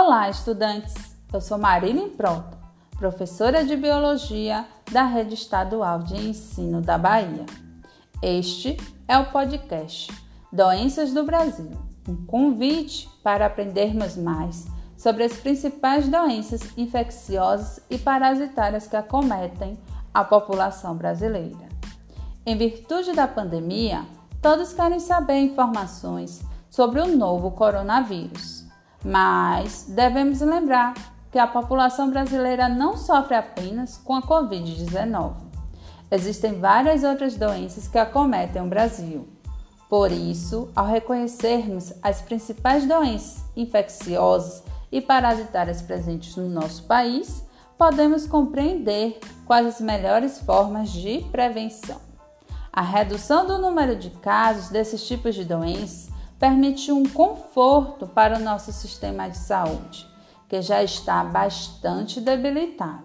Olá, estudantes! Eu sou Marília Prota, professora de Biologia da Rede Estadual de Ensino da Bahia. Este é o podcast Doenças do Brasil, um convite para aprendermos mais sobre as principais doenças infecciosas e parasitárias que acometem a população brasileira. Em virtude da pandemia, todos querem saber informações sobre o novo coronavírus mas devemos lembrar que a população brasileira não sofre apenas com a Covid-19. Existem várias outras doenças que acometem o Brasil. Por isso, ao reconhecermos as principais doenças infecciosas e parasitárias presentes no nosso país, podemos compreender quais as melhores formas de prevenção. A redução do número de casos desses tipos de doenças permite um conforto para o nosso sistema de saúde, que já está bastante debilitado.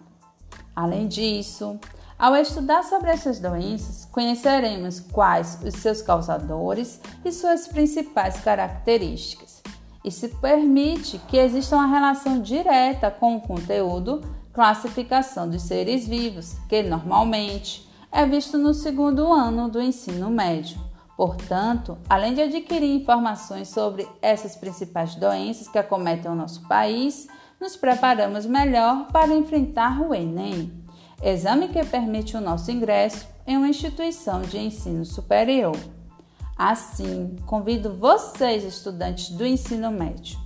Além disso, ao estudar sobre essas doenças, conheceremos quais os seus causadores e suas principais características. Isso permite que exista uma relação direta com o conteúdo classificação dos seres vivos, que normalmente é visto no segundo ano do ensino médio. Portanto, além de adquirir informações sobre essas principais doenças que acometem o nosso país, nos preparamos melhor para enfrentar o Enem, exame que permite o nosso ingresso em uma instituição de ensino superior. Assim, convido vocês, estudantes do ensino médio,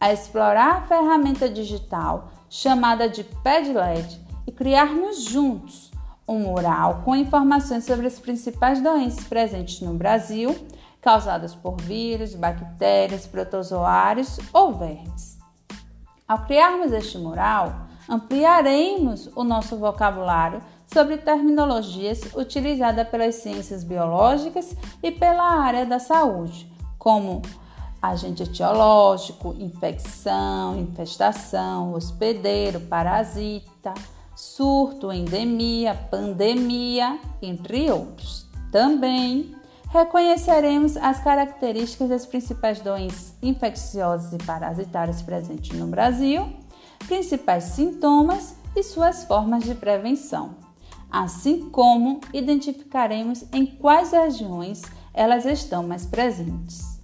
a explorar a ferramenta digital chamada de Padlet e criarmos juntos um mural com informações sobre as principais doenças presentes no Brasil, causadas por vírus, bactérias, protozoários ou vermes. Ao criarmos este mural, ampliaremos o nosso vocabulário sobre terminologias utilizadas pelas ciências biológicas e pela área da saúde, como agente etiológico, infecção, infestação, hospedeiro, parasita, surto, endemia, pandemia, entre outros. Também reconheceremos as características das principais doenças infecciosas e parasitárias presentes no Brasil, principais sintomas e suas formas de prevenção, assim como identificaremos em quais regiões elas estão mais presentes.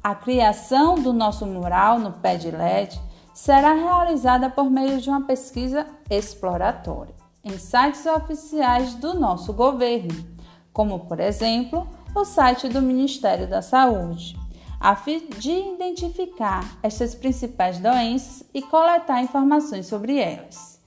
A criação do nosso mural no pé de LED será realizada por meio de uma pesquisa exploratória em sites oficiais do nosso governo, como, por exemplo, o site do Ministério da Saúde, a fim de identificar estas principais doenças e coletar informações sobre elas.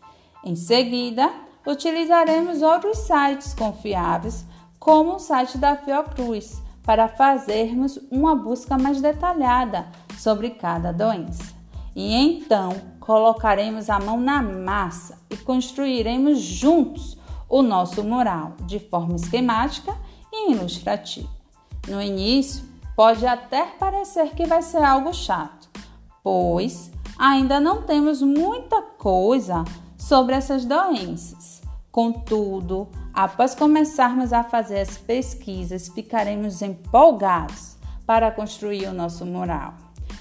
Em seguida, utilizaremos outros sites confiáveis, como o site da Fiocruz, para fazermos uma busca mais detalhada sobre cada doença. E então colocaremos a mão na massa e construiremos juntos o nosso mural de forma esquemática e ilustrativa. No início, pode até parecer que vai ser algo chato, pois ainda não temos muita coisa sobre essas doenças. Contudo, após começarmos a fazer as pesquisas, ficaremos empolgados para construir o nosso mural.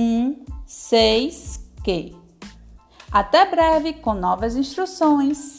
1, 6 Q. Até breve com novas instruções.